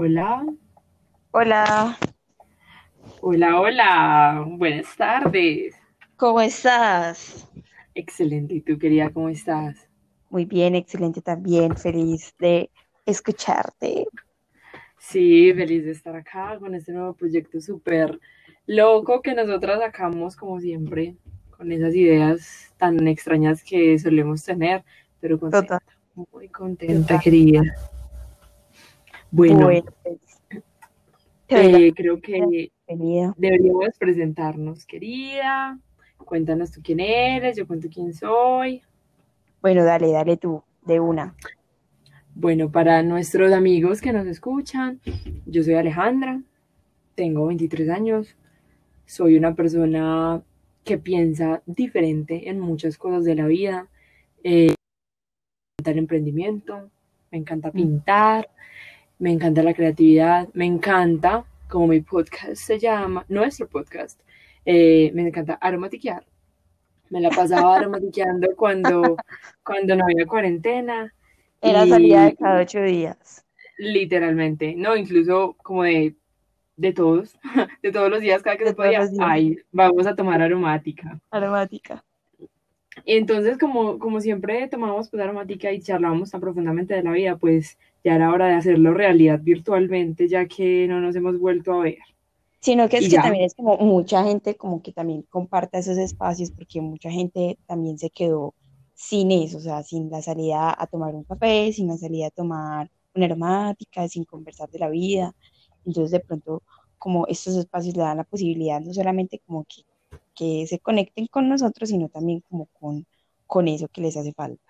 Hola. Hola, Hola, hola. Buenas tardes. ¿cómo estás? Excelente. ¿Y tú, querida, cómo estás? Muy bien, excelente también, feliz de escucharte. Sí, feliz de estar acá con este nuevo proyecto súper loco que nosotras sacamos, como siempre, con esas ideas tan extrañas que solemos tener, pero contenta, muy contenta, total. querida. Bueno, Bueno, pues eh, creo que bienvenida. deberíamos presentarnos, querida. Cuéntanos tú quién eres, yo cuento quién soy. Bueno, dale, dale tú, de una. Bueno, para nuestros amigos que nos escuchan, yo soy Alejandra, tengo 23 años, soy una persona que piensa diferente en muchas cosas de la vida. Eh, me encanta el emprendimiento, me encanta Mm, pintar, me encanta la creatividad, me encanta, como mi podcast se llama, nuestro podcast, eh, me encanta aromatiquear. Me la pasaba aromatiqueando cuando, cuando no había cuarentena Era salida de cada ocho días, literalmente, no, incluso como de, de todos, de todos los días, cada que de se podía, ay, vamos a tomar aromática. aromática. Y entonces, como, como siempre tomamos pues aromática y charlábamos tan profundamente de la vida, pues ya era hora de hacerlo realidad virtualmente, ya que no nos hemos vuelto a ver. Sino que es Y que ya, también es como mucha gente como que también comparta esos espacios porque mucha gente también se quedó sin eso, o sea, sin la salida a tomar un café, sin la salida a tomar una aromática, sin conversar de la vida. Entonces de pronto como estos espacios le dan la posibilidad no solamente como que, que se conecten con nosotros, sino también como con, con eso que les hace falta.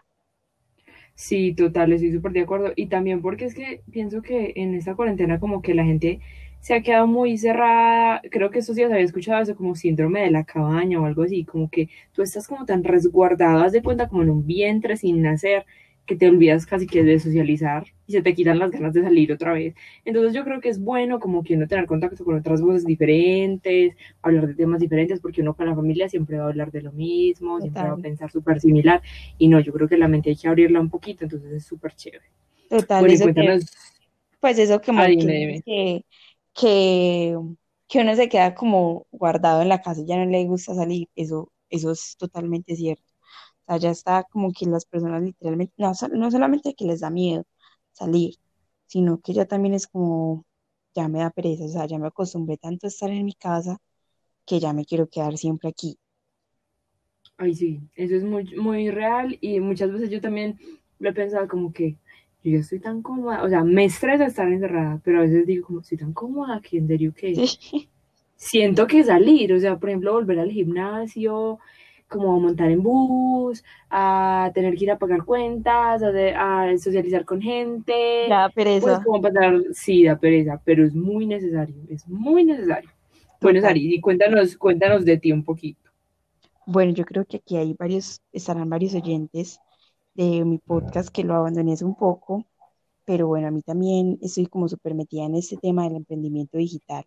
sí, total, estoy súper de acuerdo. Y también porque es que pienso que en esta cuarentena como que la gente se ha quedado muy cerrada. Creo que estos días había escuchado eso como síndrome de la cabaña o algo así, como que tú estás como tan resguardado, haz de cuenta como en un vientre sin nacer, que te olvidas casi que de socializar y se te quitan las ganas de salir otra vez. Entonces yo creo que es bueno como que uno tener contacto con otras voces diferentes, hablar de temas diferentes, porque uno con la familia siempre va a hablar de lo mismo, siempre va a pensar súper similar. Y no, yo creo que la mente hay que abrirla un poquito, entonces es súper chévere. total, Bueno, eso que, pues eso ah, que dime, dices dime. que, que, que uno se queda como guardado en la casa y ya no le gusta salir, eso, eso es totalmente cierto. Sea, ya está como que las personas literalmente, no, no solamente que les da miedo salir, sino que ya también es como, ya me da pereza, o sea, ya me acostumbré tanto a estar en mi casa que ya me quiero quedar siempre aquí. Ay, sí, eso es muy, muy real y muchas veces yo también lo he pensado como que yo ya estoy tan cómoda, o sea, me estresa estar encerrada, pero a veces digo como estoy tan cómoda que en serio que Sí, siento que salir, o sea, por ejemplo, volver al gimnasio, como montar en bus, a tener que ir a pagar cuentas, a, de- a socializar con gente, da pues pereza, como pasar, sí, da pereza, pero es muy necesario, es muy necesario. Bueno. Sari, y cuéntanos, cuéntanos de ti un poquito. Bueno, yo creo que aquí hay varios, estarán varios oyentes de mi podcast que lo abandoné hace un poco, pero bueno, a mí también estoy como súper metida en este tema del emprendimiento digital.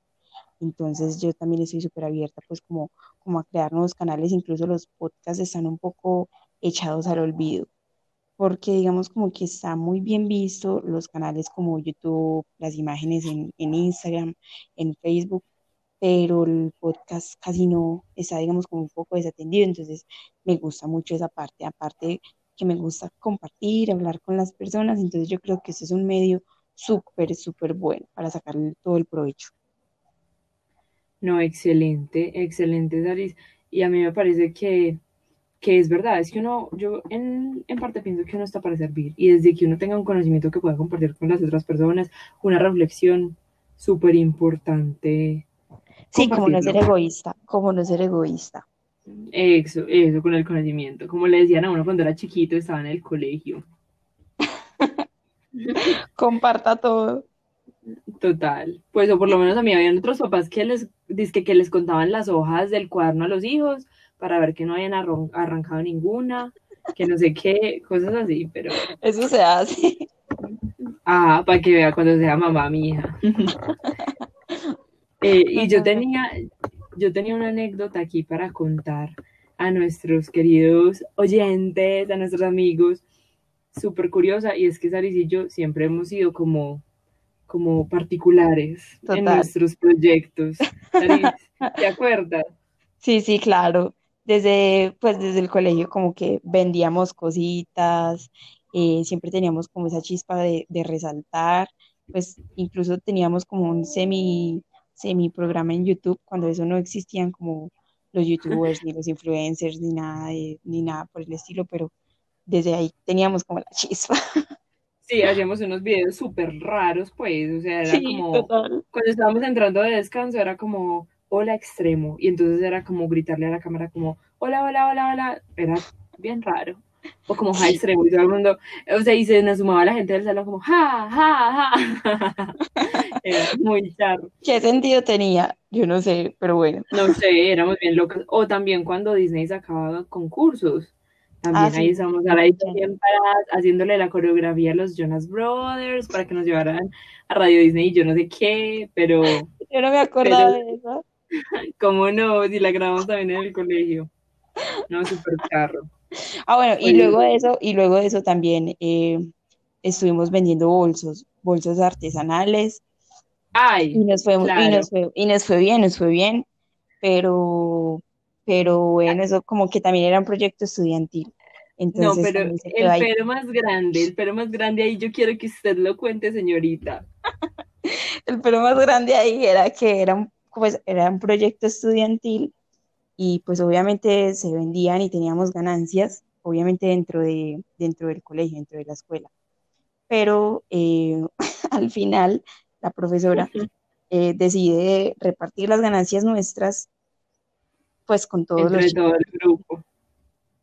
Entonces yo también estoy súper abierta pues como, como a crear nuevos canales, incluso los podcasts están un poco echados al olvido, porque digamos como que está muy bien visto los canales como YouTube, las imágenes en, en Instagram, en Facebook, pero el podcast casi no está digamos como un poco desatendido, entonces me gusta mucho esa parte, aparte que me gusta compartir, hablar con las personas, entonces yo creo que este es un medio súper, súper bueno para sacarle todo el provecho. No, excelente, excelente, Saris. Y a mí me parece que, que es verdad, es que uno, yo en, en parte pienso que uno está para servir y desde que uno tenga un conocimiento que pueda compartir con las otras personas, una reflexión súper importante, Sí, como no ser egoísta, como no ser egoísta. Eso, eso con el conocimiento. Como le decían a uno cuando era chiquito, estaba en el colegio. Comparta todo. Total. Pues, o por lo menos a mí habían otros papás que les, dizque que les contaban las hojas del cuaderno a los hijos para ver que no habían arron- arrancado ninguna, que no sé qué, cosas así, pero, Eso se hace. ah, para que vea cuando sea mamá mi hija. Eh, y yo tenía, yo tenía una anécdota aquí para contar a nuestros queridos oyentes, a nuestros amigos, súper curiosa, y es que Saris y yo siempre hemos sido como como particulares en nuestros proyectos. ¿Te acuerdas? Sí, sí, claro. Desde, pues desde el colegio como que vendíamos cositas, eh, siempre teníamos como esa chispa de, de, resaltar, pues incluso teníamos como un semi, semi programa en YouTube cuando eso no existían como los youtubers ni los influencers ni nada ni nada por el estilo, pero desde ahí teníamos como la chispa. Sí, hacíamos unos videos súper raros, pues, o sea, era como, cuando estábamos entrando de descanso, era como, hola extremo, y entonces era como gritarle a la cámara como, hola, hola, hola, hola, era bien raro, o como ja extremo, y todo el mundo, o sea, y se nos sumaba la gente del salón como, ja, ja, ja, era muy charro. ¿Qué sentido tenía? Yo no sé, pero bueno. No sé, éramos bien locos, o también cuando Disney sacaba concursos, también ah, ahí estamos a la haciéndole la coreografía a los Jonas Brothers para que nos llevaran a Radio Disney y yo no sé qué, pero... Yo no me acordaba de eso. ¿Cómo no? Si la grabamos también en el colegio. No, súper carro. Ah, bueno, y luego de eso, y luego de eso también eh, estuvimos vendiendo bolsos, bolsos artesanales. Ay, y nos fue, y nos fue, y nos fue bien, nos fue bien, pero pero bueno, eso como que también era un proyecto estudiantil. Entonces, no, pero el pero más grande, el pero más grande ahí yo quiero que usted lo cuente, señorita. el pero más grande ahí era que era un, pues, era un proyecto estudiantil y pues obviamente se vendían y teníamos ganancias, obviamente dentro, de, dentro del colegio, dentro de la escuela. Pero eh, al final la profesora eh, decide repartir las ganancias nuestras pues con todos los todo el grupo.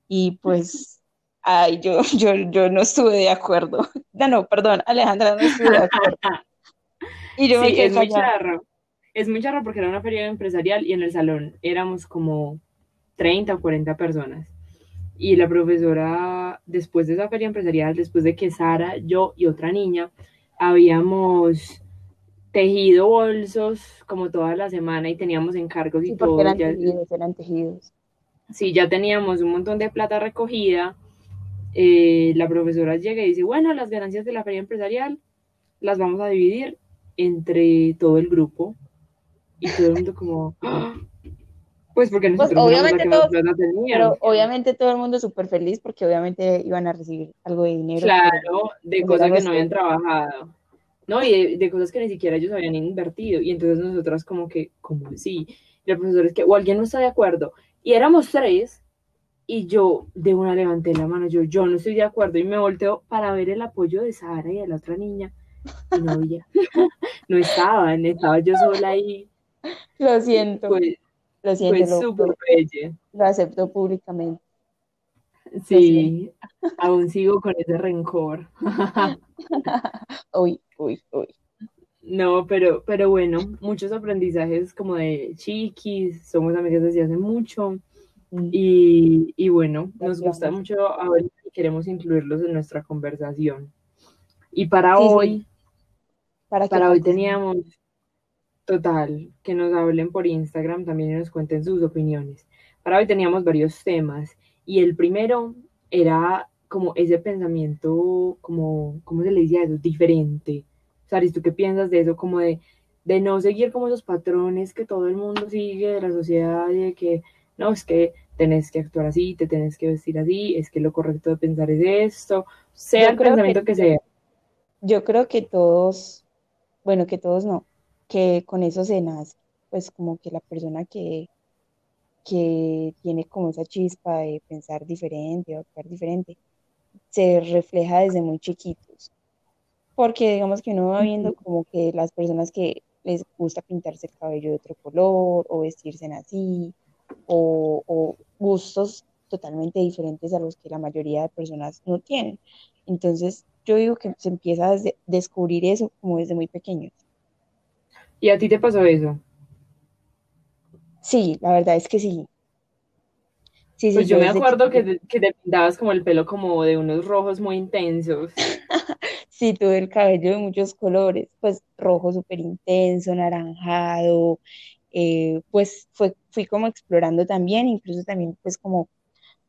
Y pues, ay, yo, yo, yo no estuve de acuerdo. No, no, perdón, Alejandra no estuve de acuerdo. Y yo sí, es muy charro. Es muy charro porque era una feria empresarial y en el salón éramos como 30 o 40 personas. Y la profesora, después de esa feria empresarial, después de que Sara, yo y otra niña habíamos tejido bolsos como toda la semana y teníamos encargos y todo. Eran tejidos, eran tejidos. Sí, ya teníamos un montón de plata recogida. Eh, la profesora llega y dice, bueno, las ganancias de la feria empresarial las vamos a dividir entre todo el grupo. Y todo el mundo como, ¡Ah!". pues porque pues nosotros obviamente todo, pero obviamente todo el mundo súper feliz porque obviamente iban a recibir algo de dinero. Claro, de cosas que no habían trabajado. ¿No? Y de, cosas que ni siquiera ellos habían invertido. Y entonces nosotras como que, como sí, y el profesor es que, o alguien no está de acuerdo. Y éramos tres, y yo de una levanté la mano, yo, yo no estoy de acuerdo, y me volteo para ver el apoyo de Sara y de la otra niña. Y no había, no estaban, estaba yo sola ahí. Lo siento. Lo siento. Fue súper belle. Lo acepto públicamente. Sí, aún sigo con ese rencor. uy, uy, uy. No, pero, pero bueno, muchos aprendizajes como de chiquis, somos amigas desde hace mucho. Mm. Y, bueno, nos gusta mucho ver y queremos incluirlos en nuestra conversación. Y para hoy, para, para hoy teníamos, total, que nos hablen por Instagram también y nos cuenten sus opiniones. Para hoy teníamos varios temas y el primero era como ese pensamiento, como, ¿cómo se le decía eso? Diferente. Saris, ¿tú qué piensas de eso? Como de, de no seguir como esos patrones que todo el mundo sigue de la sociedad y de que, no, es que tenés que actuar así, te tenés que vestir así, es que lo correcto de pensar es esto, sea el pensamiento que, que sea. Yo creo que todos, bueno, que todos no, que con eso se nace, pues como que la persona que, que tiene como esa chispa de pensar diferente o actuar diferente, se refleja desde muy chiquitos. Porque digamos que uno va viendo como que las personas que les gusta pintarse el cabello de otro color o vestirse así, o, o gustos totalmente diferentes a los que la mayoría de personas no tienen. Entonces, yo digo que se empieza a descubrir eso como desde muy pequeños. ¿Y a ti te pasó eso? Sí, la verdad es que sí. Sí, sí, pues yo, me acuerdo que, que, te pintabas como el pelo como de unos rojos muy intensos. sí, tuve el cabello de muchos colores, pues rojo súper intenso, naranjado, eh, pues fue, fui como explorando también, incluso también pues como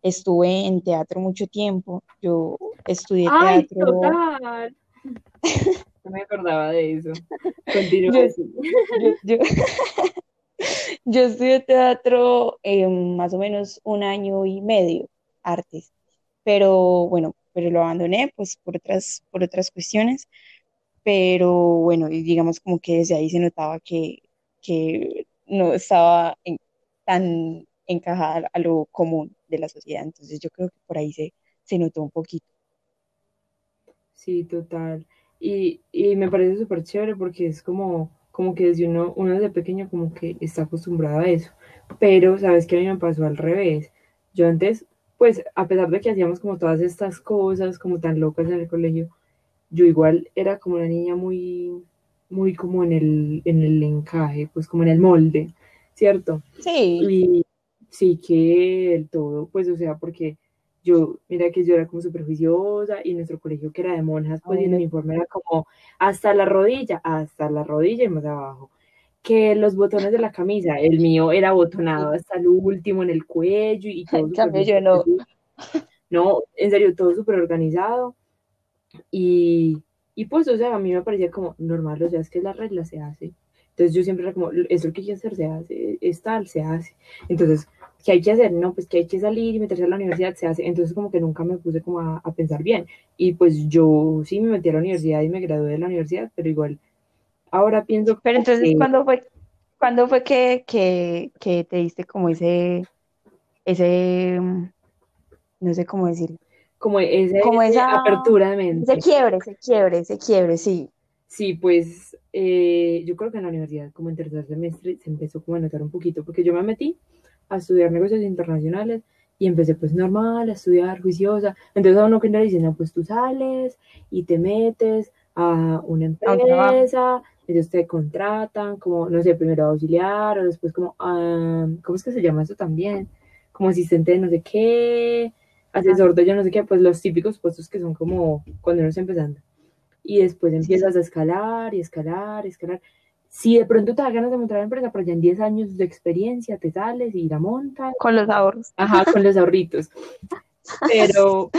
estuve en teatro mucho tiempo, yo estudié Ay, teatro. Total. no me acordaba de eso. Continúa. Yo, yo, estudié teatro en más o menos un año y medio, artes, pero bueno, pero lo abandoné pues por otras, por otras cuestiones, pero bueno, digamos como que desde ahí se notaba que, que no estaba tan encajada a lo común de la sociedad, entonces yo creo que por ahí se, se notó un poquito. Sí, total. Y, y me parece súper chévere porque es como, como que desde uno, uno desde pequeño como que está acostumbrado a eso. Pero, ¿sabes qué? A mí me pasó al revés. Yo antes, pues, a pesar de que hacíamos como todas estas cosas, como tan locas en el colegio, yo igual era como una niña muy, muy como en el, en el encaje, pues como en el molde, ¿cierto? Sí. Y sí que el todo, pues, o sea, porque yo, mira que yo era como súper juiciosa y nuestro colegio que era de monjas, pues el uniforme era como hasta la rodilla, hasta la rodilla y más abajo. Que los botones de la camisa, el mío era botonado hasta el último en el cuello y todo. En yo no. No, en serio, todo súper organizado. Y, y pues, o sea, a mí me parecía como normal, o sea, es que la regla se hace. Entonces yo siempre era como, eso que quiero hacer se hace, es tal, se hace. Entonces, ¿qué hay que hacer? No, pues que hay que salir y meterse a la universidad, se hace. Entonces como que nunca me puse como a, pensar bien. Y pues yo sí me metí a la universidad y me gradué de la universidad, pero igual, ahora pienso... Pero entonces, ¿cuándo fue, ¿cuándo fue que, que, que te diste como ese, ese, no sé cómo decirlo? Como, ese, como esa apertura de mente. Ese quiebre, ese quiebre, ese quiebre, sí. Sí, pues eh, yo creo que en la universidad, como en tercer semestre, se empezó como a notar un poquito, porque yo me metí a estudiar negocios internacionales y empecé pues normal, a estudiar juiciosa. Entonces a uno que le dicen, no, pues tú sales y te metes a una empresa, ellos te contratan como, no sé, primero auxiliar o después como, ¿cómo es que se llama eso también? Como asistente de no sé qué, asesor de yo no sé qué, pues los típicos puestos que son como cuando uno está empezando y después empiezas a escalar y escalar y escalar. Si de pronto te da ganas de montar la empresa, pero ya en 10 años de experiencia te sales y la montas. Con los ahorros. Ajá, con los ahorritos. Pero,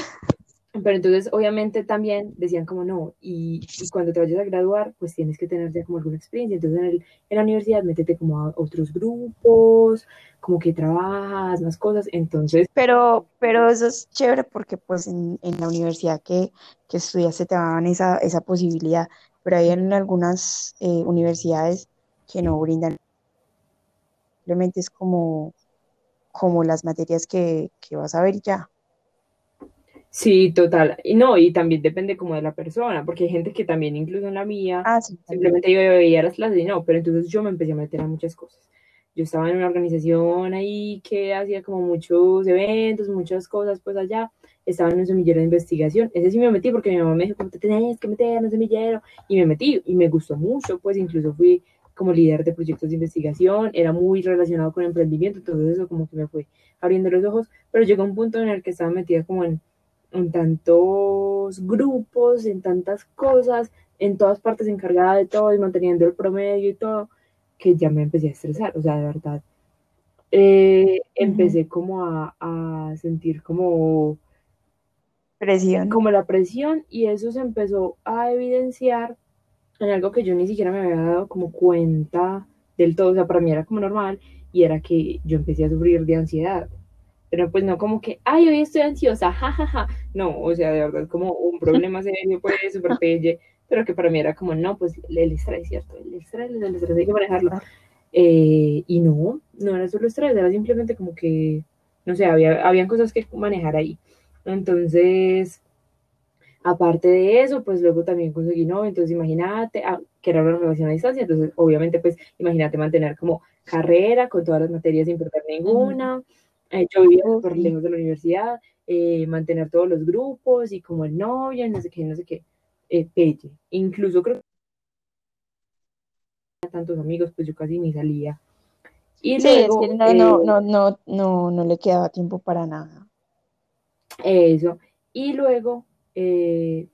pero entonces, obviamente, también decían como no, y, cuando te vayas a graduar, pues tienes que tener ya como alguna experiencia. Entonces, en, el, en la universidad, métete como a otros grupos, como que trabajas, más cosas. Entonces. Pero, pero eso es chévere porque, pues, en, en la universidad que, que estudiaste te daban esa, esa posibilidad. Pero hay en algunas eh, universidades que no brindan. Simplemente es como, como las materias que, que vas a ver ya. Sí, total. Y no, y también depende como de la persona, porque hay gente que también, incluso en la mía, ah, simplemente yo veía las clases y no, pero entonces yo me empecé a meter a muchas cosas. Yo estaba en una organización ahí que hacía como muchos eventos, muchas cosas pues allá, estaba en un semillero de investigación. Ese sí me metí porque mi mamá me dijo, ¿cómo te tenías que meter en un semillero? Y me metí y me gustó mucho, pues incluso fui como líder de proyectos de investigación, era muy relacionado con emprendimiento, entonces eso como que me fue abriendo los ojos, pero llegó un punto en el que estaba metida como en en tantos grupos, en tantas cosas, en todas partes encargada de todo y manteniendo el promedio y todo, que ya me empecé a estresar, o sea, de verdad. Eh, empecé como a, a, sentir como presión. Como la presión y eso se empezó a evidenciar en algo que yo ni siquiera me había dado como cuenta del todo, o sea, para mí era como normal y era que yo empecé a sufrir de ansiedad pero pues no como que, ay, hoy estoy ansiosa, jajaja. No, o sea, de verdad, como un problema serio, pues, súper pelle, pero que para mí era como, no, pues el estrés, ¿cierto? El estrés, el estrés hay que manejarlo. Eh, y no, no era solo estrés, era simplemente como que, no sé, había, habían cosas que manejar ahí. Entonces, aparte de eso, pues luego también conseguí no, entonces imagínate, ah, que era una relación a distancia, entonces obviamente pues imagínate mantener como carrera con todas las materias sin perder ninguna. Eh, yo vivía súper lejos de la universidad, eh, mantener todos los grupos y como el novio, no sé qué, no sé qué, eh, pelle. Incluso creo que tantos amigos, pues yo casi ni salía. Y sí, luego, es que no, no, no, no, no, no le quedaba tiempo para nada. Eso. Y luego,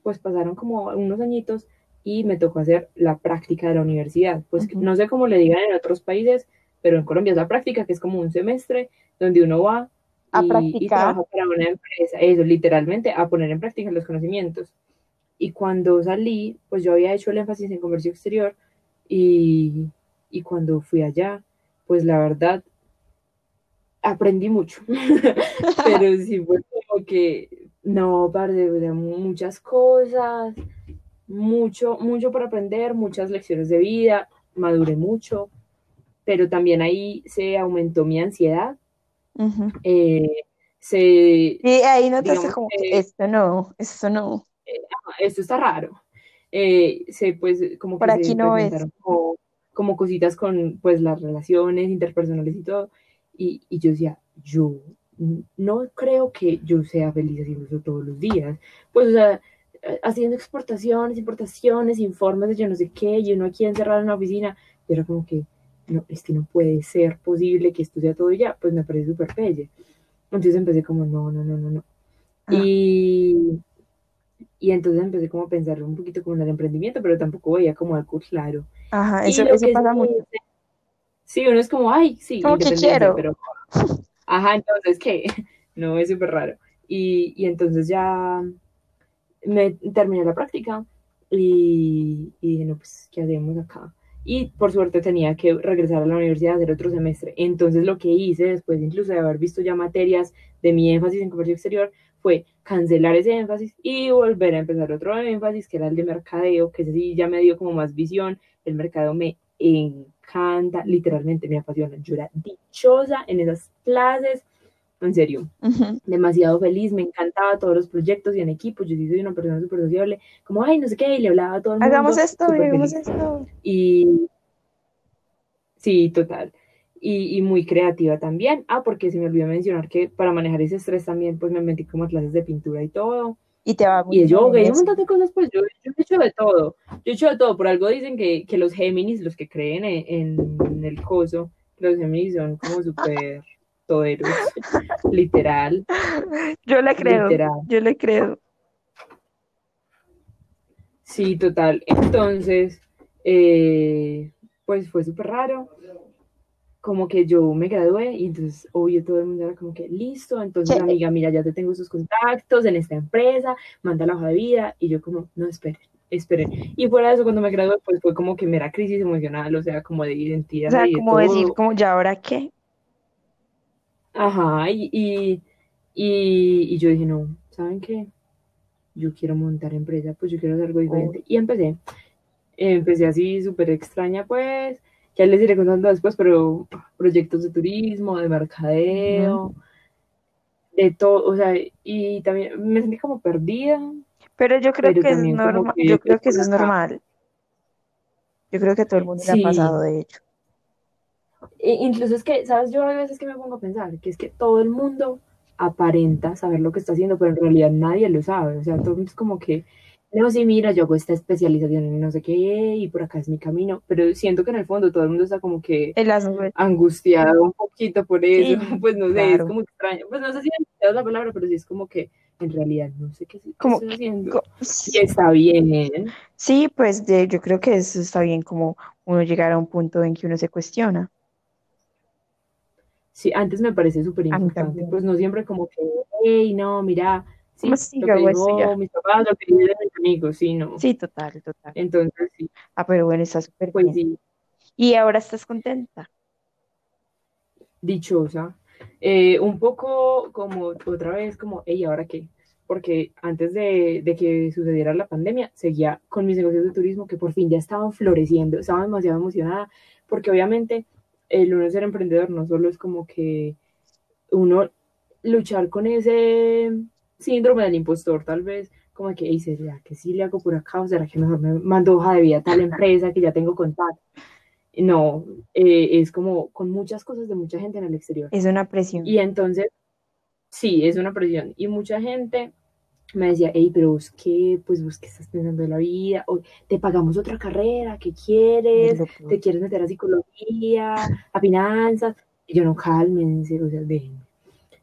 pues pasaron como unos añitos y me tocó hacer la práctica de la universidad. Pues no sé cómo le digan en otros países, pero en Colombia es la práctica, que es como un semestre donde uno va a y, practicar. trabaja para una empresa, eso, literalmente, a poner en práctica los conocimientos. y cuando salí, pues yo había hecho el énfasis en comercio exterior y, y cuando fui allá, pues la verdad, aprendí mucho, pero sí fue que, no, de muchas cosas, mucho, mucho por aprender, muchas lecciones de vida, maduré mucho, pero también ahí se aumentó mi ansiedad. Eh, se, y ahí notaste como, esto no, esto no. Eh, esto está raro. Eh, se, pues, como Por aquí no es. Como, cositas con, pues, las relaciones interpersonales y todo. Y, y yo decía, yo no creo que yo sea feliz haciendo eso todos los días. Pues, o sea, haciendo exportaciones, importaciones, informes de yo no sé qué, y uno aquí encerrado en la oficina, y era como que, no, es que no puede ser posible que esto sea todo ya, pues me parece súper pelle. Entonces empecé como, no, no, no, no, no. Ah. Y, y entonces empecé como a pensar un poquito como en el emprendimiento, pero tampoco veía como algo claro. Ajá, eso, eso pasa mucho. Sí, uno es como, ay, sí, como que quiero. Pero, ajá, entonces, ¿qué? No, es súper raro. Y, y entonces ya me terminé la práctica y, y dije, no, pues, ¿qué hacemos acá? Y por suerte tenía que regresar a la universidad a hacer otro semestre. Entonces lo que hice, después incluso de haber visto ya materias de mi énfasis en comercio exterior, fue cancelar ese énfasis y volver a empezar otro énfasis, que era el de mercadeo, que ese sí ya me dio como más visión. El mercado me encanta, literalmente me apasiona. Yo era dichosa en esas clases en serio, demasiado feliz, me encantaba todos los proyectos y en equipo, yo soy una persona súper sociable, como, ay, no sé qué, y le hablaba a todo el mundo. Hagamos esto, hagamos esto. Y sí, total. Y, y, muy creativa también. Ah, porque se me olvidó mencionar que para manejar ese estrés también, pues me metí como clases de pintura y todo. Y te va muy Y yo, un montón de cosas, pues yo, yo, he hecho de todo. Yo he hecho de todo. Por algo dicen que, que los Géminis, los que creen en, en el coso, los Géminis son como súper toderos, literal. Yo le creo, yo le creo. Sí, total. Entonces, eh, pues fue súper raro. Como que yo me gradué y entonces, obvio, todo el mundo era como que listo. Entonces, amiga, mira, ya te tengo esos contactos en esta empresa, manda la hoja de vida. Y yo, como, no, esperen, esperen. Y fuera de eso, cuando me gradué, pues fue como que me era crisis emocional, o sea, como de identidad. O sea, como decir, como, ¿ya ahora qué? Ajá, y, y, y, yo dije, no, ¿saben qué? Yo quiero montar empresa, pues yo quiero hacer algo diferente. Y empecé. Empecé así súper extraña, pues, ya les iré contando después, pero proyectos de turismo, de mercadeo, de todo, o sea, y también me sentí como perdida. Pero yo creo que es normal, yo creo que eso es normal. Yo creo que a todo el mundo le ha pasado, de hecho. E incluso es que, ¿sabes? Yo a veces que me pongo a pensar que es que todo el mundo aparenta saber lo que está haciendo, pero en realidad nadie lo sabe. O sea, todo es como que, no, sí, mira, yo hago esta especialización en no sé qué y por acá es mi camino, pero siento que en el fondo todo el mundo está como que angustiado un poquito por eso, pues no sé, es como extraño. Pues no sé si es la palabra, pero sí es como que en realidad no sé qué, estoy haciendo. Y está bien. Sí, pues de, yo creo que eso está bien como uno llegar a un punto en que uno se cuestiona. Sí, antes me parece súper importante, pues no siempre como que, hey, no, mira, sí, lo que digo mis papás, lo que mis amigos, sí, no. Sí, total, total. Entonces, sí. Ah, pero bueno, está súper pues, Sí. ¿Y ahora estás contenta? Dichosa. Eh, un poco como otra vez, como, hey, ¿ahora qué? Porque antes de, de, que sucediera la pandemia, seguía con mis negocios de turismo que por fin ya estaban floreciendo, estaba demasiado emocionada, porque obviamente el uno ser emprendedor no solo es como que uno luchar con ese síndrome del impostor, tal vez, como que dice, ¿será que sí le hago por acá? ¿O será que mejor me mando hoja de vida a tal empresa que ya tengo contacto? No, eh, es como con muchas cosas de mucha gente en el exterior. Es una presión. Y entonces, sí, es una presión. Y mucha gente me decía, hey, pero vos qué, pues vos qué estás pensando de la vida, o te pagamos otra carrera, ¿qué quieres? ¿Te quieres meter a psicología, a finanzas? Y yo no, cálmense, o sea, déjenme.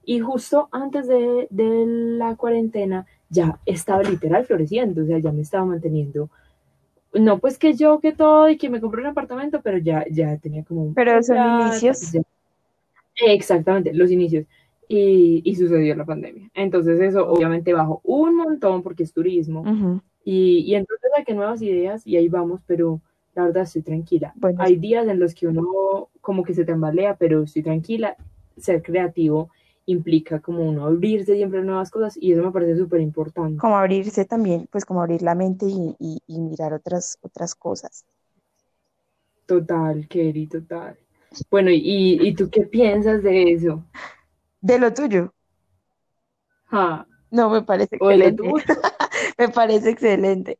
Y justo antes de, de, la cuarentena ya estaba literal floreciendo, o sea, ya me estaba manteniendo. No, pues que yo, que todo, y que me compré un apartamento, pero ya, ya tenía como un... Pero son inicios. exactamente, los inicios y, sucedió la pandemia. Entonces eso obviamente bajó un montón porque es turismo Y, y entonces saqué nuevas ideas y ahí vamos, pero la verdad estoy tranquila. Bueno, Hay días en los que uno como que se tambalea, pero estoy tranquila. Ser creativo implica como uno abrirse siempre a nuevas cosas y eso me parece súper importante. como abrirse también, pues como abrir la mente y, y- y mirar otras, otras cosas. Total, Kerry, total. Bueno, ¿y, y tú qué piensas de eso? De lo tuyo, no, me parece excelente, tuyo. me parece excelente.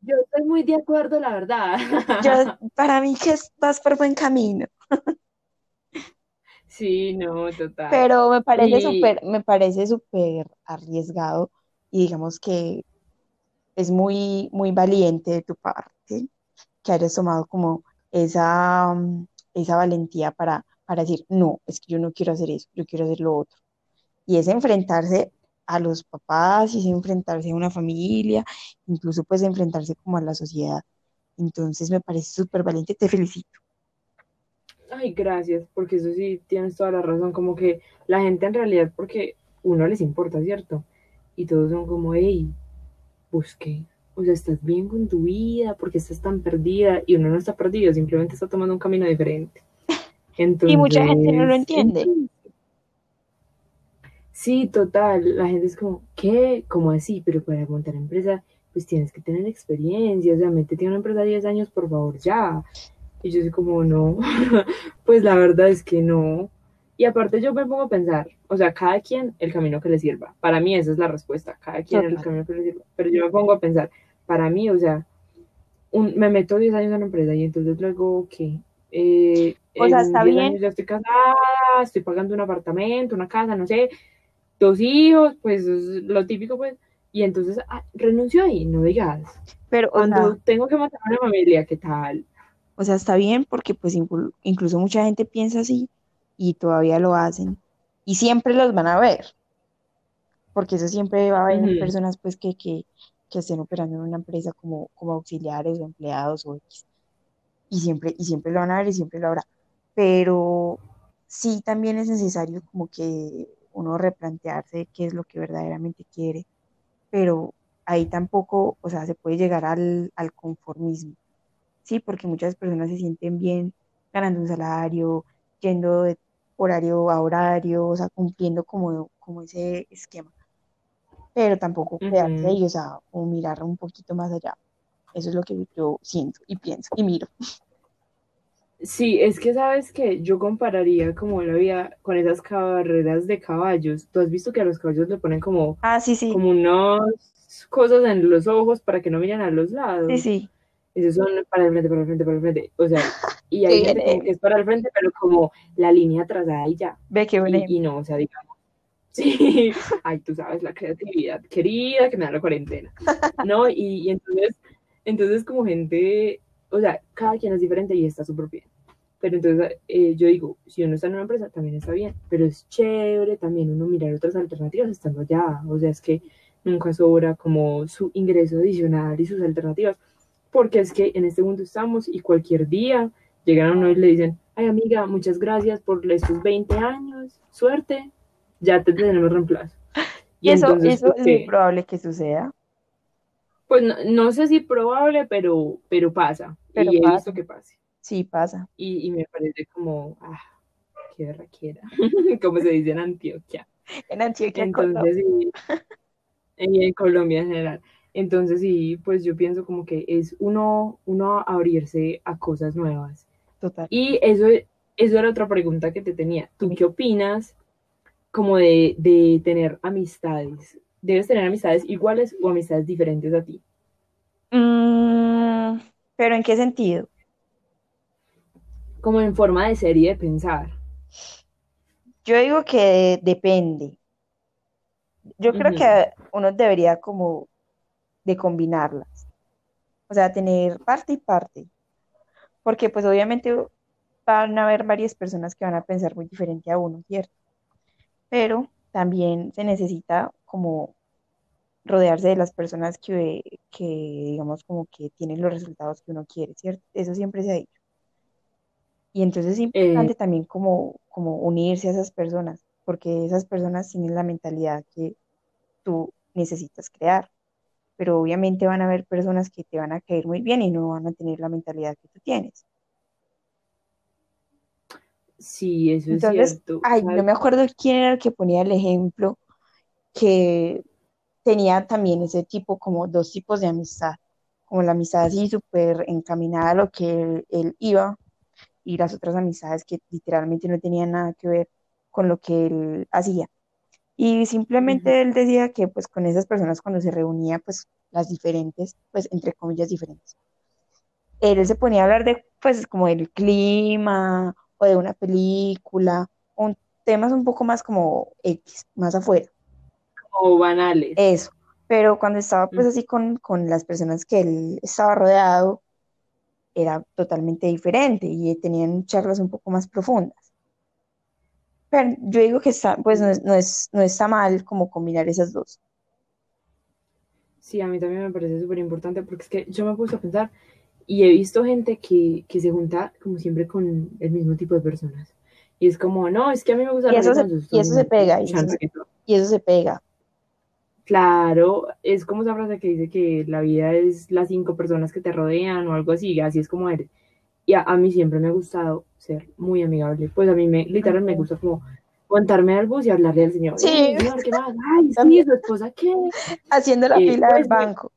Yo estoy muy de acuerdo, la verdad. Yo, para mí que estás por buen camino, Sí, no, total. pero me parece Y súper, me parece súper arriesgado y digamos que es muy, muy valiente de tu parte que hayas tomado como esa, mm, esa valentía para, para decir, no, es que yo no quiero hacer eso, yo quiero hacer lo otro. Y es enfrentarse a los papás, y es enfrentarse a una familia, incluso pues enfrentarse como a la sociedad. Entonces me parece súper valiente, te felicito. Ay, gracias, porque eso sí tienes toda la razón, como que la gente en realidad, porque uno les importa, ¿cierto? Y todos son como, hey, busqué, o sea, estás bien con tu vida, porque estás tan perdida, y uno no está perdido, simplemente está tomando un camino diferente. Y mucha gente no lo Entonces, entiende. sí, total, la gente es como, ¿qué? ¿Cómo así? Pero para montar empresa, pues tienes que tener experiencia, o sea, métete a una empresa de 10 años, por favor, ya. Y yo soy como, no, pues la verdad es que no. Y aparte yo me pongo a pensar, o sea, cada quien el camino que le sirva. Para mí esa es la respuesta, cada quien el camino que le sirva. Pero yo me pongo a pensar, para mí, o sea, un- me meto 10 años en una empresa y entonces luego, ¿qué? Eh, O sea, está 10 bien, ya estoy casada, estoy pagando un apartamento, una casa, no sé, dos hijos, pues es lo típico, pues. Y entonces ah, renuncio ahí, no digas. pero, o sea, Cuando tengo que montar una familia, ¿qué tal? O sea, está bien porque pues inclu- incluso mucha gente piensa así y todavía lo hacen. Y siempre los van a ver, porque eso siempre va a haber personas pues que, que, que estén operando en una empresa como, como auxiliares o empleados o X. Y siempre, y siempre lo van a ver y siempre lo habrá. Pero sí también es necesario como que uno replantearse qué es lo que verdaderamente quiere, pero ahí tampoco, o sea, se puede llegar al, al conformismo, ¿sí? Porque muchas personas se sienten bien ganando un salario, yendo de horario a horario, o sea, cumpliendo como, como ese esquema, pero tampoco quedarse ujú. ahí, o sea, o mirar un poquito más allá. Eso es lo que yo siento y pienso y miro. Sí, es que sabes que yo compararía como la vida con esas carreras de caballos. Tú has visto que a los caballos le ponen como, Ah, sí, sí, como unas cosas en los ojos para que no miren a los sí, lados. sí. Esos son para el frente, para el frente, para el frente. O sea, y hay Qué gente como que es para el frente, pero como la línea trazada y ya. Ve qué buen Y, y no, o sea, digamos. Sí, ay, tú sabes la creatividad querida que me da la cuarentena. ¿No? Y, y entonces, entonces como gente, o sea, cada quien es diferente y está súper bien. Pero entonces eh, yo digo, si uno está en una empresa, también está bien, pero es chévere también uno mirar otras alternativas estando allá. O sea, es que nunca sobra como su ingreso adicional y sus alternativas, porque es que en este mundo estamos y cualquier día llegan a uno y le dicen, ay amiga, muchas gracias por estos 20 años, suerte, ya te tenemos reemplazo. Y Y eso, entonces, eso es muy probable que suceda, Pues no, no sé si probable, pero, pero pasa. pero Y he pasa, visto que pase. sí pasa. Y, y me parece como, ah, qué berraquera, como se dice en Antioquia. En Antioquia, Colombia. Entonces, sí, y en Colombia en general. Entonces, sí, pues yo pienso como que es uno, uno abrirse a cosas nuevas. Total. Y eso, eso era otra pregunta que te tenía. ¿Tú qué opinas como de, de tener amistades? ¿Debes tener amistades iguales o amistades diferentes a ti? Mm, pero ¿en qué sentido? Como en forma de ser y de pensar. Yo digo que depende. Yo creo que uno debería como de combinarlas. O sea, tener parte y parte. Porque pues obviamente van a haber varias personas que van a pensar muy diferente a uno, ¿cierto? Pero también se necesita como rodearse de las personas que, que digamos como que tienen los resultados que uno quiere, ¿cierto? Eso siempre se ha dicho. Y entonces es eh, importante también como, como unirse a esas personas, porque esas personas tienen la mentalidad que tú necesitas crear. Pero obviamente van a haber personas que te van a caer muy bien y no van a tener la mentalidad que tú tienes. Sí, eso es Entonces, cierto. ay, no me acuerdo quién era el que ponía el ejemplo que tenía también ese tipo, como dos tipos de amistad, como la amistad así súper encaminada a lo que él, él iba y las otras amistades que literalmente no tenían nada que ver con lo que él hacía. Y simplemente él decía que pues con esas personas cuando se reunía, pues las diferentes, pues entre comillas diferentes, él se ponía a hablar de pues como del clima o de una película, o temas un poco más como X, más afuera, O banales. eso. Pero cuando estaba pues Mm. así con, con las personas que él estaba rodeado, era totalmente diferente y tenían charlas un poco más profundas. Pero yo digo que está, pues no, es- no, es, no está mal como combinar esas dos. Sí, a mí también me parece súper importante porque es que yo me puse a pensar y he visto gente que, que se junta como siempre con el mismo tipo de personas. Y es como, no, es que a mí me gusta Y eso se, y eso se pega, y eso se, y eso se pega. Claro, es como esa frase que dice que la vida es las cinco personas que te rodean o algo así, así es como eres. Y a, a mí siempre me ha gustado ser muy amigable. Pues a mí me, literal me gusta como montarme al bus y hablarle al señor. Sí, "Ey, señor, ¿qué más? Ay, sí, su esposa, ¿qué? haciendo la Eh, fila del pues banco.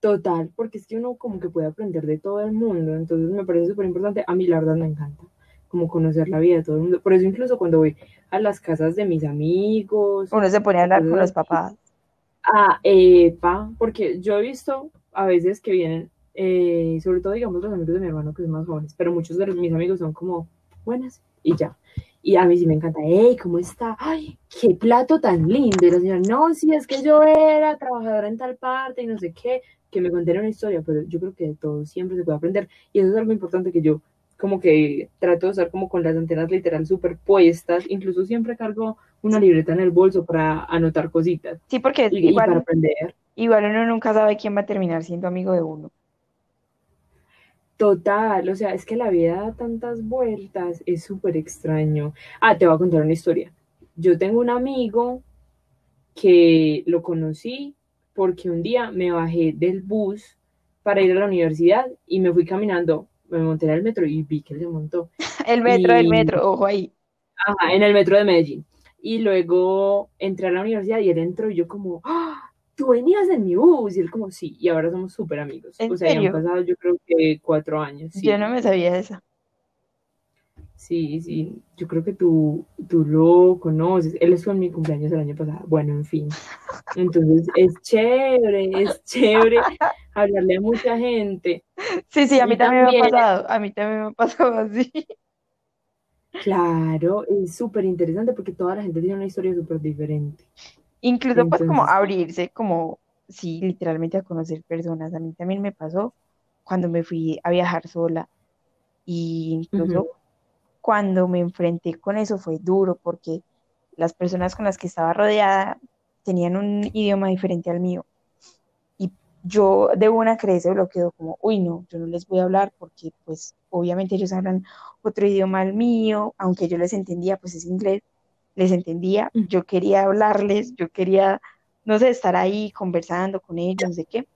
Total, porque es que uno como que puede aprender de todo el mundo, entonces me parece súper importante. A mí la verdad me encanta, como conocer la vida de todo el mundo. Por eso incluso cuando voy a las casas de mis amigos Uno se pone a hablar con los papás. ah, epa, porque yo he visto a veces que vienen, eh, sobre todo digamos los amigos de mi hermano que son más jóvenes, pero muchos de los- mis amigos son como buenas y ya. Y a mí sí me encanta, hey, ¿cómo está? Ay, qué plato tan lindo. Y la señora, no, sí, es que yo era trabajadora en tal parte y no sé qué, que me contaron una historia, pero yo creo que de todo siempre se puede aprender. Y eso es algo importante que yo como que trato de estar como con las antenas literal superpuestas, incluso siempre cargo una libreta en el bolso para anotar cositas Sí, porque y, y para igual, aprender. igual uno nunca sabe quién va a terminar siendo amigo de uno. Total, o sea, es que la vida da tantas vueltas, es súper extraño. Ah, te voy a contar una historia. Yo tengo un amigo que lo conocí porque un día me bajé del bus para ir a la universidad y me fui caminando, me monté en el metro y vi que él se montó. El metro, el Y, metro, ojo ahí. ajá, en el metro de Medellín. Y luego entré a la universidad y él entró y yo como, ¡Ah! Tú venías en mi bus. Y él como, sí, y ahora somos súper amigos. ¿En O sea, ya han serio? pasado yo creo que cuatro años, Yo no me sabía esa. Sí, sí, yo creo que tú, tú lo conoces. Él estuvo en mi cumpleaños el año pasado. Bueno, en fin. Entonces, es chévere, es chévere hablarle a mucha gente. Sí, sí, a mí Y también me ha pasado, a mí también me ha pasado así. claro, es súper interesante porque toda la gente tiene una historia súper diferente. Incluso pues como abrirse, como, sí, literalmente a conocer personas. A mí también me pasó cuando me fui a viajar sola. Y incluso cuando me enfrenté con eso fue duro porque las personas con las que estaba rodeada tenían un idioma diferente al mío. Y yo de una creé ese bloqueo como, uy, no, yo no les voy a hablar porque pues obviamente ellos hablan otro idioma al mío, aunque yo les entendía, pues es inglés, les entendía, yo quería hablarles, yo quería, no sé, estar ahí conversando con ellos, no sé qué,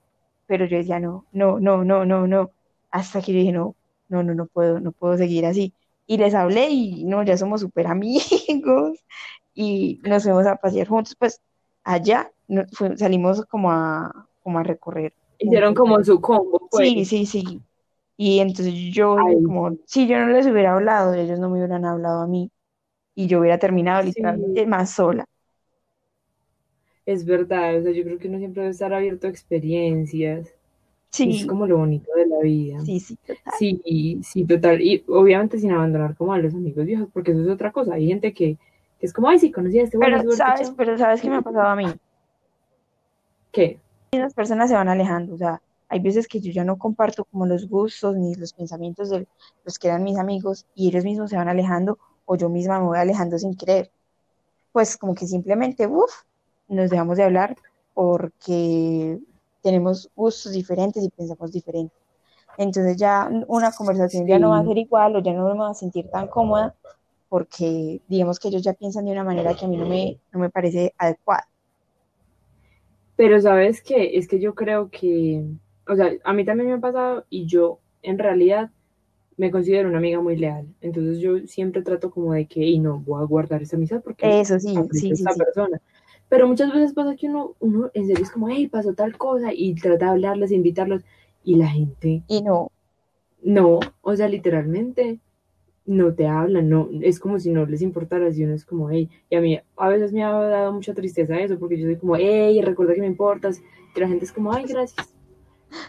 pero yo decía, no, no, no, no, no, no, hasta que yo dije, no, no, no, no puedo, no puedo seguir así. Y les hablé y no, ya somos súper amigos y nos fuimos a pasear juntos, pues allá no- fue- salimos como a, como a recorrer Hicieron como su combo, Sí, pues. sí, sí. Y entonces yo Ay, como, si yo no les hubiera hablado, ellos no me hubieran hablado a mí y yo hubiera terminado sí, literalmente más sola. es verdad. O sea, yo creo que uno siempre debe estar abierto a experiencias. Es Sí, como lo bonito de la vida. sí, sí, total. Sí, sí, total. Y obviamente sin abandonar como a los amigos viejos, porque eso es otra cosa. Hay gente que, que es como, ay, sí, conocí a este bueno, Pero súper sabes, pero sabes qué me ha pasado a mí. ¿Qué? Las personas se van alejando, o sea, hay veces que yo ya no comparto como los gustos ni los pensamientos de los que eran mis amigos y ellos mismos se van alejando o yo misma me voy alejando sin querer. Pues como que simplemente, uff, nos dejamos de hablar porque tenemos gustos diferentes y pensamos diferente. Entonces ya una conversación ya no va a ser igual o ya no me va a sentir tan cómoda porque digamos que ellos ya piensan de una manera que a mí no me, no me parece adecuada. Pero sabes qué, es que yo creo que, o sea, a mí también me ha pasado y yo en realidad me considero una amiga muy leal. Entonces yo siempre trato como de que, y no, voy a guardar esa amistad porque Eso sí, sí, sí, esta sí. persona. Pero muchas veces pasa que uno, uno en serio es como, hey, pasó tal cosa y trata de hablarles, invitarlos y la gente Y no, no, o sea, literalmente no te hablan, no, es como si no les importara, si uno es como, hey, y a mí a veces me ha dado mucha tristeza eso, porque yo soy como, hey, recuerda que me importas, y la gente es como, ay, gracias.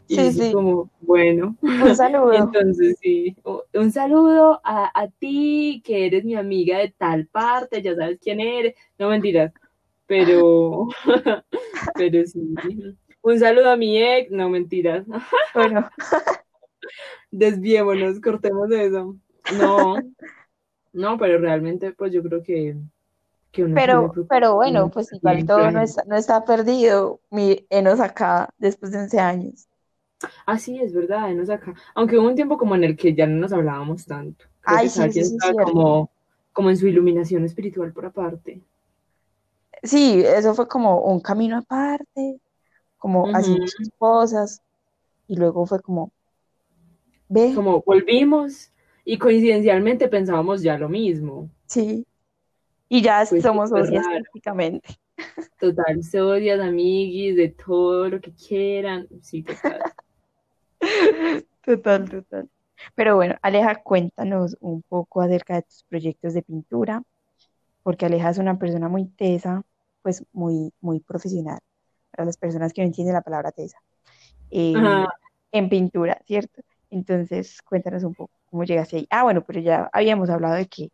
Y Sí, sí. como, bueno, un saludo. entonces sí, un saludo a, a ti, que eres mi amiga de tal parte, ya sabes quién eres, no mentiras, pero, pero sí, un saludo a mi ex, no mentiras, Bueno, desviémonos, cortemos eso. No, no, pero realmente, pues yo creo que, que uno pero, pero bueno, pues igual todo no está, no está perdido. Mi enos acá después de 11 años. Ah, sí, es verdad, nos acá. Aunque hubo un tiempo como en el que ya no nos hablábamos tanto. Creo Ay, que sí, como, como en su iluminación espiritual por aparte. Sí, eso fue como un camino aparte, como haciendo sus cosas. Y luego fue como, ve, Como volvimos y coincidencialmente pensábamos ya lo mismo. sí. Y ya Pues somos raro. prácticamente. Total, socias, amiguis, de todo lo que quieran. Sí, total. Total, total. Pero bueno, Aleja, cuéntanos un poco acerca de tus proyectos de pintura, porque Aleja es una persona muy tesa, pues muy, muy profesional, para las personas que no entienden la palabra tesa, eh, en pintura, ¿cierto? Entonces, cuéntanos un poco cómo llegaste ahí. Ah, bueno, pero ya habíamos hablado de que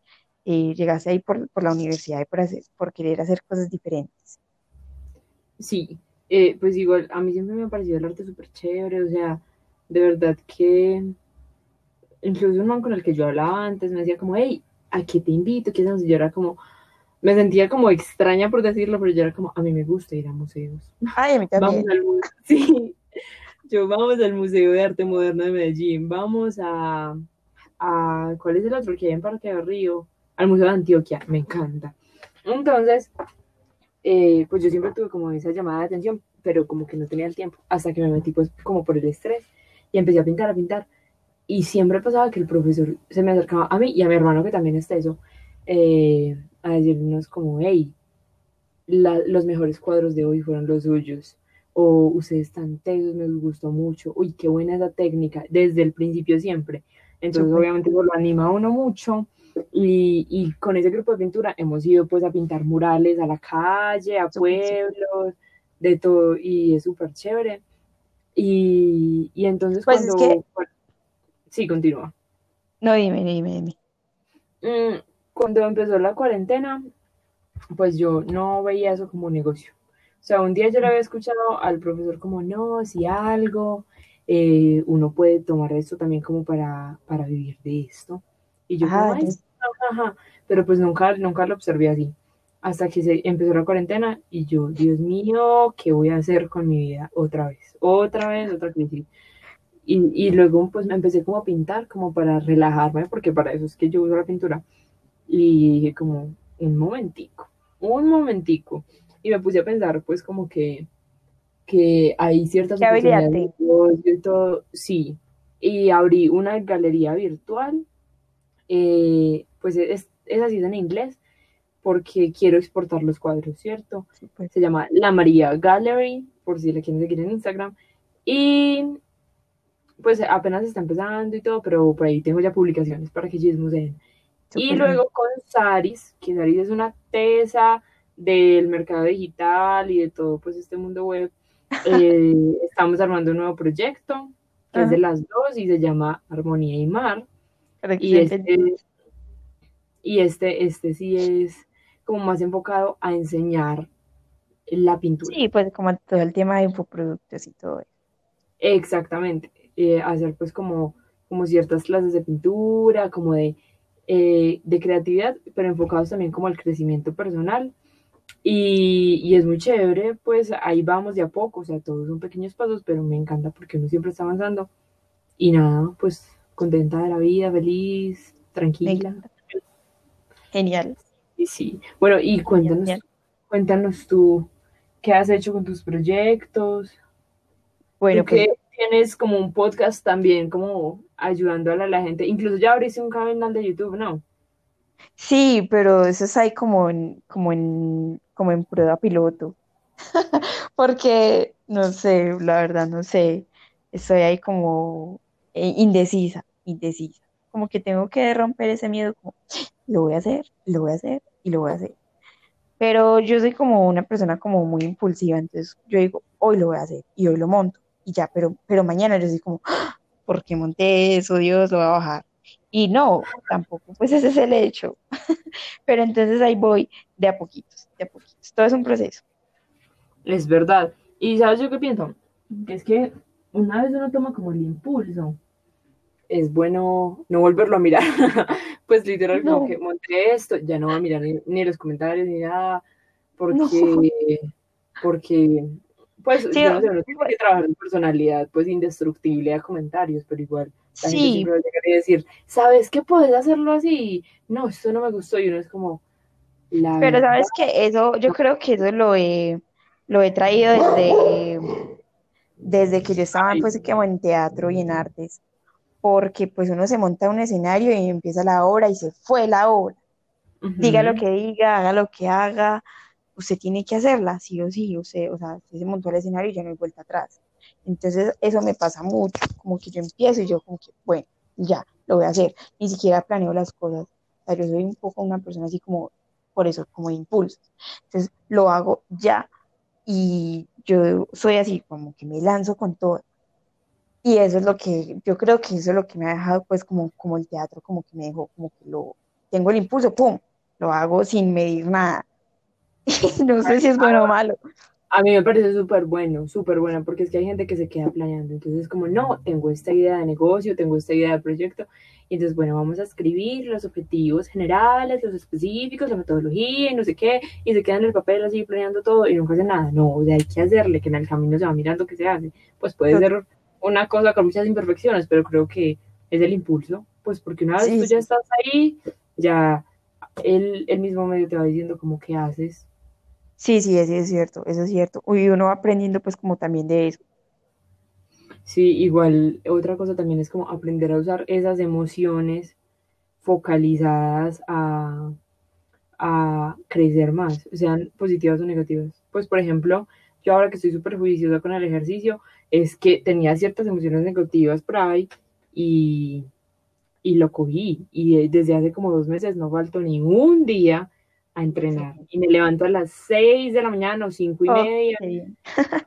eh, llegaste ahí por, por la universidad y por, hacer, por querer hacer cosas diferentes. Sí, eh, pues igual, a mí siempre me ha parecido el arte súper chévere, o sea, de verdad que incluso un man con el que yo hablaba antes me decía como, hey, ¿a qué te invito? ¿Qué hacemos? Y yo era como, me sentía como extraña por decirlo, pero yo era como, a mí me gusta ir a museos. Ay, a mí Vamos también. al museo, sí, yo vamos al Museo de Arte Moderno de Medellín, vamos a, a, ¿cuál es el otro que hay en Parque del Río? Al Museo de Antioquia, me encanta. Entonces, eh, pues yo siempre tuve como esa llamada de atención, pero como que no tenía el tiempo, hasta que me metí pues como por el estrés y empecé a pintar, a pintar. Y siempre pasaba que el profesor se me acercaba a mí y a mi hermano que también está eso, eh, a decirnos como, hey, la, los mejores cuadros de hoy fueron los suyos, o ustedes están tesos, me gustó mucho, uy, qué buena esa técnica, desde el principio siempre. Entonces obviamente eso lo anima a uno mucho y, y con ese grupo de pintura hemos ido pues a pintar murales a la calle, a pueblos, de todo, y es súper chévere. Y, y entonces Pues es cuando... que- sí, continúa. No, dime, dime, dime. Mm, cuando empezó la cuarentena, pues yo no veía eso como un negocio. O sea, un día yo le había escuchado al profesor como, no, si algo, eh, uno puede tomar esto también como para, para vivir de esto. Y yo como, Ajá, "Ay, entonces, ajá, ajá". Pero pues nunca, nunca lo observé así. Hasta que se empezó la cuarentena y yo, Dios mío, ¿qué voy a hacer con mi vida? Otra vez, otra vez, otra crisis. Y, y luego pues me empecé como a pintar, como para relajarme, porque para eso es que yo uso la pintura. Y dije como, un momentico, un momentico. Y me puse a pensar pues como que, que hay ciertas ¿Qué habilidad oportunidades y todo, sí. Y abrí una galería virtual, eh, pues es, es así en inglés, porque quiero exportar los cuadros, ¿cierto? súper. Se llama La María Gallery, por si la quieren seguir en Instagram. Y pues apenas está empezando y todo, pero por ahí tengo ya publicaciones para que chismoseen. Y luego con Saris, que Saris es una tesa del mercado digital y de todo pues este mundo web, eh, estamos armando un nuevo proyecto que es de las dos y se llama Armonía y Mar. Y este, y este, este sí es como más enfocado a enseñar la pintura. Sí, pues como todo el tema de infoproductos y todo eso. Exactamente. Eh, hacer pues como, como ciertas clases de pintura, como de, eh, de creatividad, pero enfocados también como al crecimiento personal. Y, y es muy chévere, pues ahí vamos de a poco, o sea, todos son pequeños pasos, pero me encanta porque uno siempre está avanzando. Y nada, pues contenta de la vida, feliz, tranquila. Genial. Y sí. Bueno, y cuéntanos, cuéntanos tú ¿Qué has hecho con tus proyectos? Bueno, Tú pues que tienes como un podcast también, como ayudando a la, la gente. Incluso ya abriste un canal de YouTube, ¿no? sí, pero eso es ahí como en, como en, como en prueba piloto. Porque, no sé, la verdad, no sé, estoy ahí como eh, indecisa, indecisa. Como que tengo que romper ese miedo, como, lo voy a hacer, lo voy a hacer y lo voy a hacer. Pero yo soy como una persona como muy impulsiva, entonces yo digo, hoy lo voy a hacer y hoy lo monto y ya, pero, pero mañana yo soy como, "Ah, ¿por qué monté eso? Dios, lo voy a bajar. Y no, tampoco, pues ese es el hecho. Pero entonces ahí voy de a poquitos, de a poquitos. Todo es un proceso. Es verdad. Y sabes yo qué pienso, que es que una vez uno toma como el impulso, es bueno no volverlo a mirar. pues literal, como No, que monté esto, ya no voy a mirar ni, ni los comentarios ni nada, no, porque, porque, pues sí, yo no sé, uno tiene que trabajar en personalidad, pues indestructible a comentarios, pero igual la gente sí, siempre va a llegar y decir, ¿sabes qué puedes hacerlo así? No, esto no me gustó, y uno es como, la pero verdad, sabes que eso, yo creo que eso lo he, lo he traído desde, desde que yo estaba pues como en teatro y en artes, porque pues uno se monta un escenario y empieza la obra y se fue la obra. Diga lo que diga, haga lo que haga, usted tiene que hacerla, sí o sí, usted, o sea, usted se montó al escenario y ya no hay vuelta atrás. Entonces, eso me pasa mucho, como que yo empiezo y yo como que, bueno, ya, lo voy a hacer, ni siquiera planeo las cosas. O sea, yo soy un poco una persona así como, por eso, como de impulso. Entonces, lo hago ya y yo soy así, como que me lanzo con todo. Y eso es lo que, yo creo que eso es lo que me ha dejado, pues, como, como el teatro, como que me dejó, como que lo, tengo el impulso, ¡pum! Lo hago sin medir nada. No sé si es bueno o malo. A mí me parece súper bueno, súper bueno, porque es que hay gente que se queda planeando. Entonces, como, no, tengo esta idea de negocio, tengo esta idea de proyecto. Y entonces, bueno, vamos a escribir los objetivos generales, los específicos, la metodología y no sé qué. Y se queda en el papel así planeando todo y nunca hace nada. No, o sea, hay que hacerle, que en el camino se va mirando qué se hace. Pues puede ser una cosa con muchas imperfecciones, pero creo que es el impulso. Pues porque una vez Sí, tú ya estás ahí, ya él, el mismo medio te va diciendo como qué haces. sí, sí, eso es cierto, eso es cierto. Y uno va aprendiendo pues como también de eso. Sí, igual otra cosa también es como aprender a usar esas emociones focalizadas a, a crecer más, sean positivas o negativas. Pues, por ejemplo, yo ahora que estoy súper juiciosa con el ejercicio, es que tenía ciertas emociones negativas por ahí y, y lo cogí. Y desde hace como dos meses no falto ni un día a entrenar. Y me levanto a las seis de la mañana o cinco y media.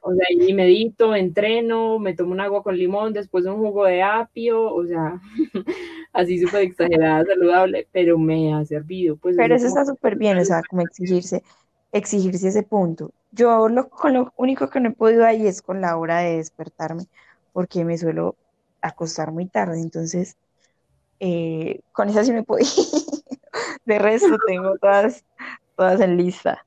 O sea, y medito, entreno, me tomo un agua con limón, después un jugo de apio, o sea, así súper exagerada, saludable, pero me ha servido, pues Pero eso eso como está súper bien, o sea, como exigirse, exigirse ese punto. Yo lo, con lo único que no he podido ahí es con la hora de despertarme, porque me suelo acostar muy tarde, entonces eh, con esa sí me puedo De resto tengo todas, todas en lista.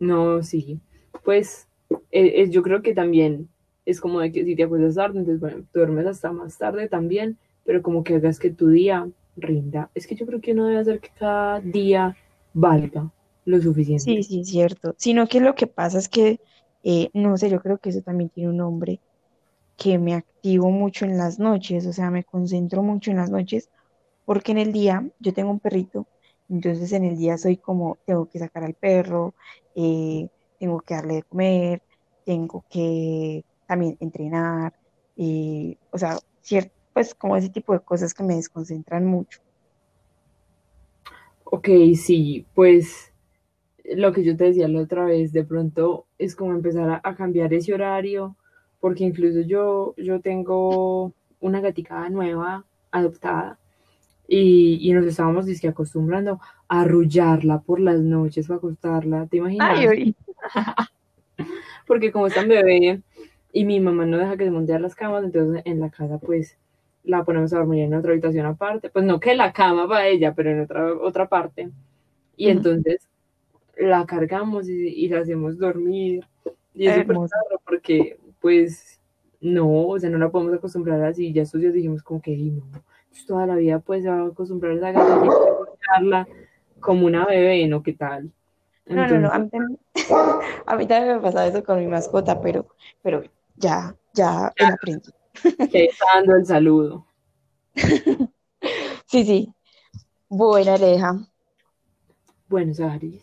No, sí, pues eh, eh, yo creo que también es como de que si te acuestas tarde, entonces bueno, duermes hasta más tarde también, pero como que hagas que tu día rinda. Es que yo creo que uno debe hacer que cada día valga lo Sí, suficiente. sí, es cierto. Sino que lo que pasa es que, eh, no sé, yo creo que eso también tiene un nombre, que me activo mucho en las noches, o sea, me concentro mucho en las noches, porque en el día yo tengo un perrito, entonces en el día soy como, tengo que sacar al perro, eh, tengo que darle de comer, tengo que también entrenar, eh, o sea, cier- pues como ese tipo de cosas que me desconcentran mucho. Ok, sí, pues lo que yo te decía la otra vez, de pronto es como empezar a, a cambiar ese horario, porque incluso yo, yo tengo una gatica nueva, adoptada, y, y nos estábamos dizque, acostumbrando a arrullarla por las noches para acostarla, ¿te Ay, imaginas? Porque como es tan bebé y mi mamá no deja que se las camas, entonces en la casa pues la ponemos a dormir en otra habitación aparte, pues no que la cama para ella, pero en otra, otra parte. Y entonces la cargamos y, y la hacemos dormir. Y es súper porque, pues, no, o sea, no la podemos acostumbrar así. Ya estos días dijimos como que, "Ey, no, pues, toda la vida pues se va a acostumbrar a esa como una bebé, ¿no? ¿Qué tal? No, no, no, a mí también. A mí también me pasa eso con mi mascota, pero, pero ya, ya él aprendió. Que está dando el saludo. Sí, sí. Bueno, Aleja, Buenos Aires.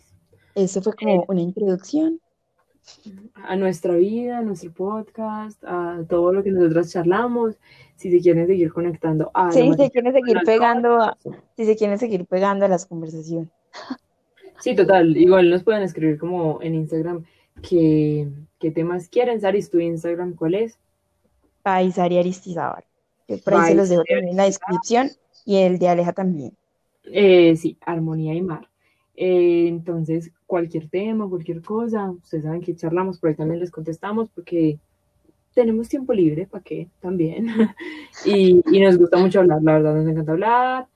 Eso fue como una introducción. A nuestra vida, a nuestro podcast, a todo lo que nosotros charlamos. Si se quieren seguir conectando a Sí, quieren seguir pegando, a- si se quieren seguir pegando a las conversaciones. Sí, total. Igual nos pueden escribir como en Instagram qué, qué temas quieren. Saris, ¿tu Instagram cuál es? Paisari Aristizábal. Yo por ahí se los dejo en la descripción y el de Aleja también. Eh, sí, Armonía y Mar. Eh, entonces, cualquier tema, cualquier cosa, ustedes saben que charlamos, por ahí también les contestamos porque tenemos tiempo libre, ¿para qué? También. Y, y nos gusta mucho hablar, la verdad, nos encanta hablar.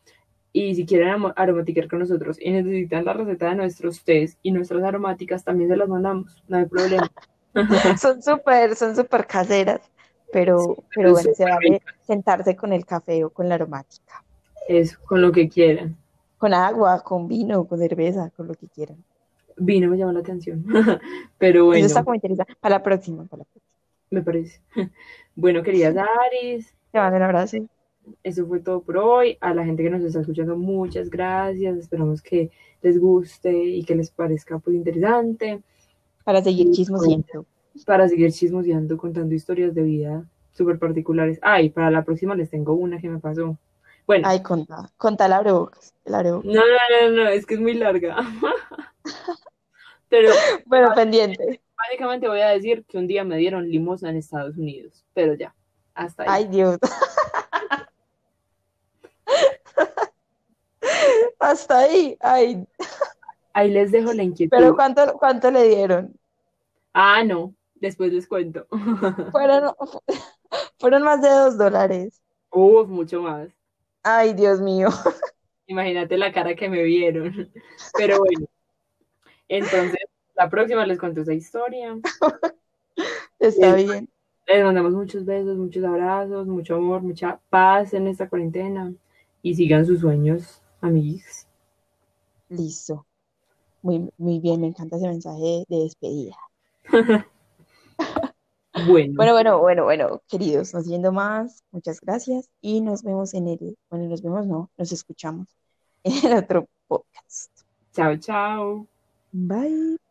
Y si quieren aromatiquear con nosotros y necesitan la receta de nuestros tés y nuestras aromáticas, también se las mandamos, no hay problema. Son súper, son súper caseras, pero, pero son bueno, se vale sentarse con el café o con la aromática, Eso, con lo que quieran. Con agua, con vino, con cerveza, con lo que quieran. Vino me llama la atención, pero bueno. Eso está como interesante. Para la próxima, para la próxima. Me parece. Bueno, queridas Aris, Te mando un abrazo. eso fue todo por hoy. A la gente que nos está escuchando, muchas gracias. Esperamos que les guste y que les parezca pues interesante Para seguir chismoseando. para seguir chismoseando, contando historias de vida súper particulares. Ay, para la próxima les tengo una que me pasó. Bueno, Ay, conta, conta la abrebocas, abrebocas. no, no, no, no, es que es muy larga. Pero Bueno, pendiente. básicamente voy a decir que un día me dieron limosna en Estados Unidos, pero ya, hasta ahí. Ay, Dios. Hasta ahí. Ay, Ahí les dejo la inquietud. pero ¿cuánto, cuánto le dieron? Ah, no, después les cuento. Fueron, fueron más de dos dólares. Uf, mucho más. Ay, Dios mío. Imagínate la cara que me vieron. Pero bueno, entonces la próxima les cuento esa historia. Está bien. Les mandamos muchos besos, muchos abrazos, mucho amor, mucha paz en esta cuarentena y sigan sus sueños, amigos. Listo. Muy, muy bien, me encanta ese mensaje de despedida. Bueno, Bueno, bueno, bueno, bueno, queridos, no siendo más, muchas gracias y nos vemos en el, bueno, nos vemos, no, nos escuchamos en el otro podcast. chao, chao. Bye.